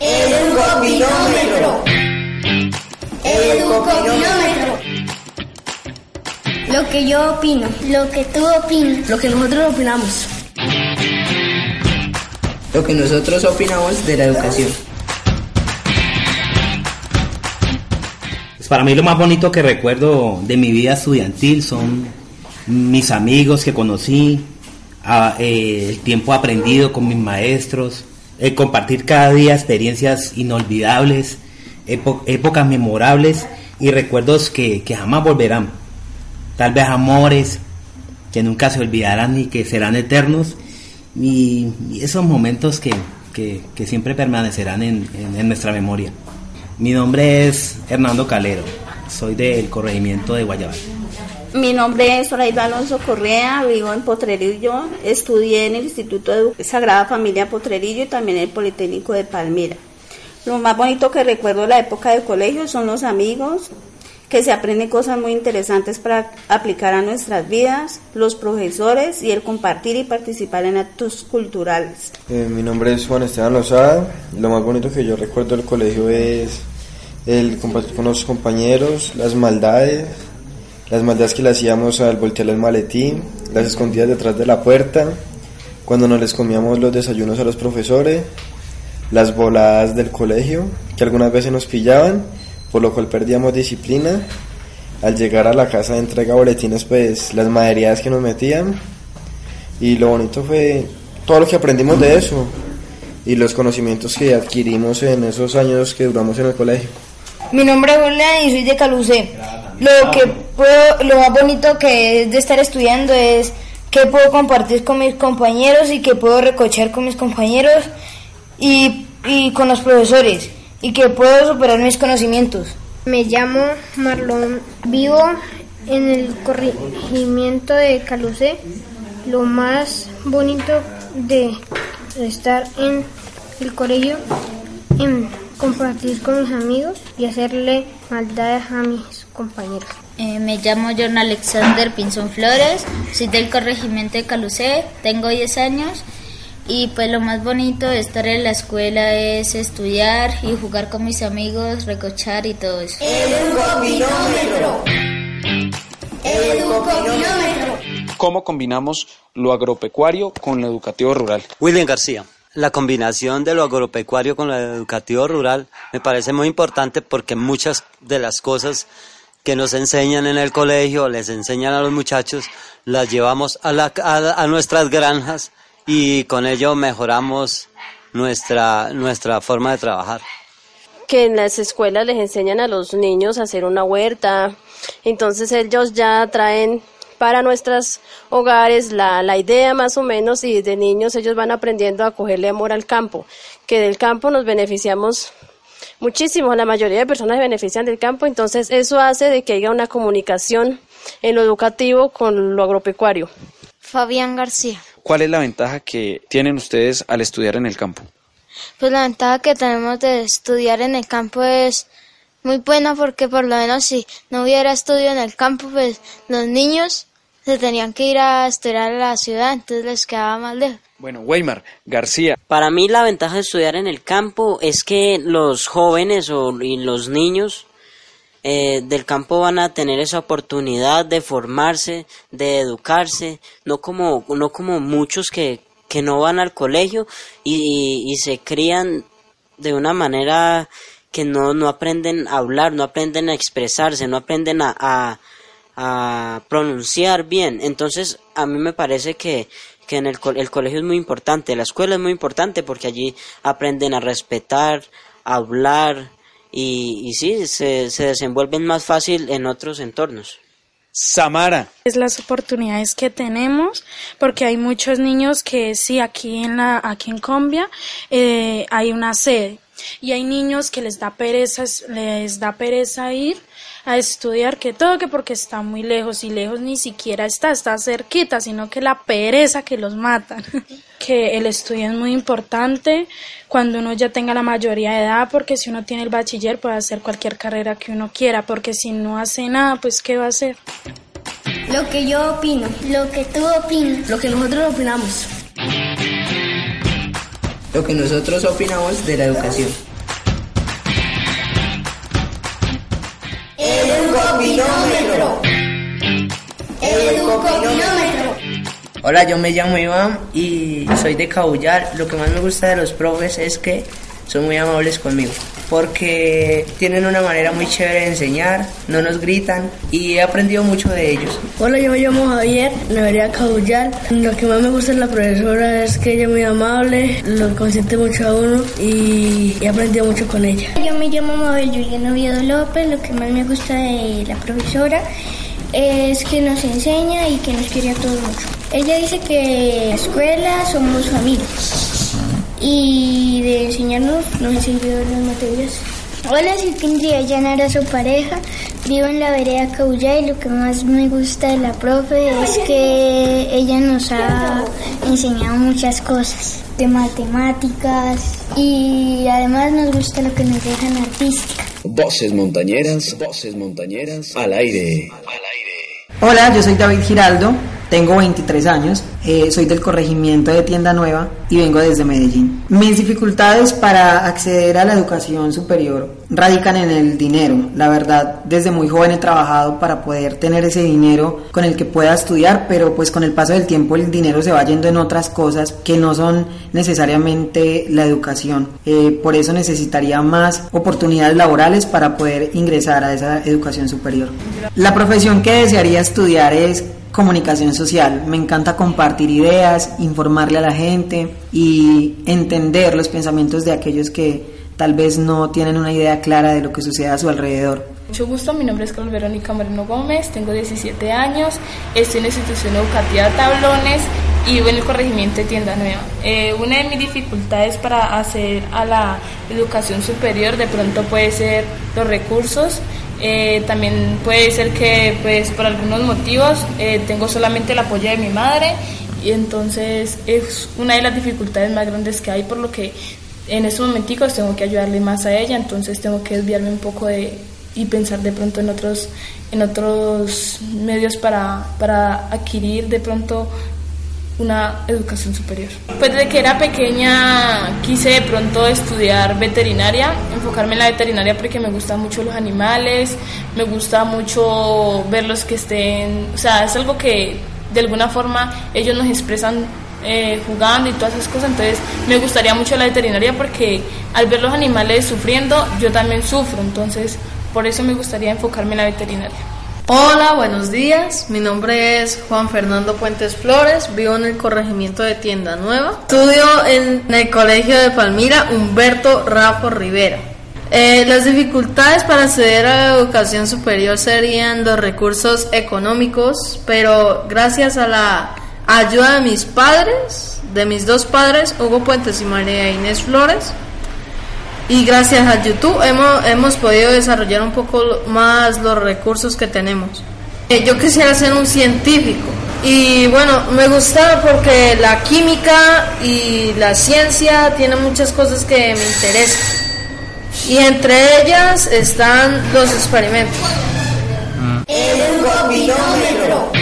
Educopinómetro. Educopinómetro. Lo que yo opino. Lo que tú opinas. Lo que nosotros opinamos. Lo que nosotros opinamos de la educación. Pues para mí lo más bonito que recuerdo de mi vida estudiantil son mis amigos que conocí, a, eh, el tiempo aprendido con mis maestros, el compartir cada día experiencias inolvidables, épo- épocas memorables y recuerdos que, que jamás volverán. Tal vez amores que nunca se olvidarán y que serán eternos y, y esos momentos que, que- que siempre permanecerán en, en- en nuestra memoria. Mi nombre es Hernando Calero, soy del corregimiento de Guayabal. Mi nombre es Zoraida Alonso Correa, vivo en Potrerillo, estudié en el Instituto de Sagrada Familia Potrerillo y también en el Politécnico de Palmira. Lo más bonito que recuerdo de la época de colegio son los amigos, que se aprenden cosas muy interesantes para aplicar a nuestras vidas, los profesores y el compartir y participar en actos culturales. Eh, mi nombre es Juan Esteban Lozada. Lo más bonito que yo recuerdo del colegio es el compartir con los compañeros, las maldades, las maldades que le hacíamos al voltear el maletín, las escondidas detrás de la puerta, cuando nos les comíamos los desayunos a los profesores, las voladas del colegio, que algunas veces nos pillaban, por lo cual perdíamos disciplina. Al llegar a la casa de entrega de boletines, pues las maderías que nos metían. Y lo bonito fue todo lo que aprendimos de eso y los conocimientos que adquirimos en esos años que duramos en el colegio. Mi nombre es Julián y soy de Calucé. Lo que lo más bonito que es de estar estudiando es que puedo compartir con mis compañeros y que puedo recochar con mis compañeros y, y con los profesores y que puedo superar mis conocimientos. Me llamo Marlon, vivo en el corregimiento de Calucé. Lo más bonito de estar en el colegio, en compartir con mis amigos y hacerle maldades a mis compañeros. Eh, me llamo John Alexander Pinzón Flores, soy del corregimiento de Calucé, tengo 10 años y pues lo más bonito de estar en la escuela es estudiar y jugar con mis amigos, recochar y todo eso. Educopinómetro. Educopinómetro. ¿Cómo combinamos lo agropecuario con lo educativo rural? William García. La combinación de lo agropecuario con lo educativo rural me parece muy importante porque muchas de las cosas que nos enseñan en el colegio, les enseñan a los muchachos, las llevamos a, la, a, nuestras granjas y con ello mejoramos nuestra, nuestra forma de trabajar. que en las escuelas les enseñan a los niños a hacer una huerta. Entonces ellos ya traen para nuestros hogares la, la idea más o menos y desde niños ellos van aprendiendo a cogerle amor al campo, que del campo nos beneficiamos muchísimo, la mayoría de personas se benefician del campo, entonces eso hace de que haya una comunicación en lo educativo con lo agropecuario. Fabián García. ¿Cuál es la ventaja que tienen ustedes al estudiar en el campo? Pues la ventaja que tenemos de estudiar en el campo es muy buena porque por lo menos si no hubiera estudio en el campo, pues los niños se tenían que ir a estudiar a la ciudad, entonces les quedaba más lejos. Bueno, Weimar, García. Para mí la ventaja de estudiar en el campo es que los jóvenes o, y los niños eh, del campo van a tener esa oportunidad de formarse, de educarse, no como, no como muchos que, que no van al colegio y, se crían de una manera que no, no aprenden a hablar, no aprenden a expresarse, no aprenden a, a, a pronunciar bien. Entonces, a mí me parece que, que en el, co- el colegio es muy importante, la escuela es muy importante porque allí aprenden a respetar, a hablar y, y sí, se, se desenvuelven más fácil en otros entornos. Samara. Es las oportunidades que tenemos, porque hay muchos niños que sí, aquí en la, aquí en Colombia eh, hay una sede y hay niños que les da pereza, les da pereza ir a estudiar que todo que porque está muy lejos y lejos ni siquiera está, está cerquita, sino que la pereza que los matan. que el estudio es muy importante cuando uno ya tenga la mayoría de edad, porque si uno tiene el bachiller puede hacer cualquier carrera que uno quiera, porque si no hace nada, pues ¿qué va a hacer? Lo que yo opino, lo que tú opinas, lo que nosotros opinamos. Lo que nosotros opinamos de la educación. Hola, yo me llamo Iván y soy de Cabullar. Lo que más me gusta de los profes es que son muy amables conmigo porque tienen una manera muy chévere de enseñar, no nos gritan y he aprendido mucho de ellos. Hola, yo me llamo Javier, me vería Cabullar. Lo que más me gusta de la profesora es que ella es muy amable, lo consiente mucho a uno y he aprendido mucho con ella. Yo me llamo Mabel Juliana Oviedo López, lo que más me gusta de la profesora es que nos enseña y que nos quiere a todos. Ella dice que escuela somos familias y de enseñarnos nos enseñó las materias. Hola, soy Kindria Llanara, su pareja. Vivo en la vereda Caulla y lo que más me gusta de la profe es que ella nos ha enseñado muchas cosas de matemáticas y además nos gusta lo que nos dejan artística. Voces montañeras, voces montañeras, al aire. Hola, yo soy David Giraldo, tengo 23 años, eh, soy del corregimiento de Tienda Nueva y vengo desde Medellín. Mis dificultades para acceder a la educación superior radican en el dinero. La verdad, desde muy joven he trabajado para poder tener ese dinero con el que pueda estudiar, pero pues con el paso del tiempo el dinero se va yendo en otras cosas que no son necesariamente la educación. Eh, por eso necesitaría más oportunidades laborales para poder ingresar a esa educación superior. La profesión que desearía estudiar es comunicación social. Me encanta compartir ideas, informarle a la gente y entender los pensamientos de aquellos que tal vez no tienen una idea clara de lo que sucede a su alrededor. Mucho gusto, mi nombre es Carlos Verónica Moreno Gómez, tengo 17 años, estoy en la institución educativa Tablones y vivo en el corregimiento de Tienda Nueva. Eh, una de mis dificultades para hacer a la educación superior de pronto puede ser los recursos. Eh, también puede ser que pues por algunos motivos eh, tengo solamente el apoyo de mi madre y entonces es una de las dificultades más grandes que hay por lo que en estos momenticos tengo que ayudarle más a ella entonces tengo que desviarme un poco de y pensar de pronto en otros en otros medios para, para adquirir de pronto una educación superior. Pues desde que era pequeña quise de pronto estudiar veterinaria, enfocarme en la veterinaria porque me gustan mucho los animales, me gusta mucho verlos que estén, o sea, es algo que de alguna forma ellos nos expresan eh, jugando y todas esas cosas, entonces me gustaría mucho la veterinaria porque al ver los animales sufriendo yo también sufro, entonces por eso me gustaría enfocarme en la veterinaria. Hola, buenos días. Mi nombre es Juan Fernando Puentes Flores. Vivo en el corregimiento de Tienda Nueva. Estudio en el colegio de Palmira Humberto Rafa Rivera. Eh, las dificultades para acceder a la educación superior serían los recursos económicos, pero gracias a la ayuda de mis padres, de mis dos padres, Hugo Puentes y María Inés Flores, y gracias a YouTube hemos, hemos podido desarrollar un poco más los recursos que tenemos. Eh, yo quisiera ser un científico y bueno, me gusta porque la química y la ciencia tienen muchas cosas que me interesan y entre ellas están los experimentos. Educopinómetro.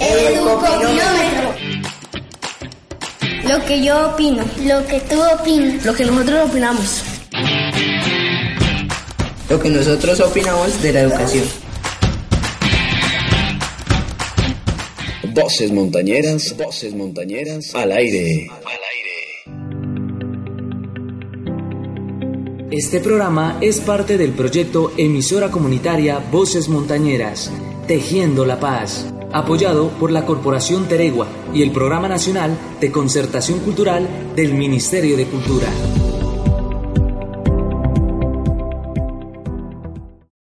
Educopinómetro. Lo que yo opino, lo que tú opinas, lo que nosotros opinamos. Lo que nosotros opinamos de la educación. Voces montañeras, voces montañeras, al aire. Este programa es parte del proyecto emisora comunitaria Voces Montañeras, Tejiendo la Paz apoyado por la Corporación Teregua y el Programa Nacional de Concertación Cultural del Ministerio de Cultura.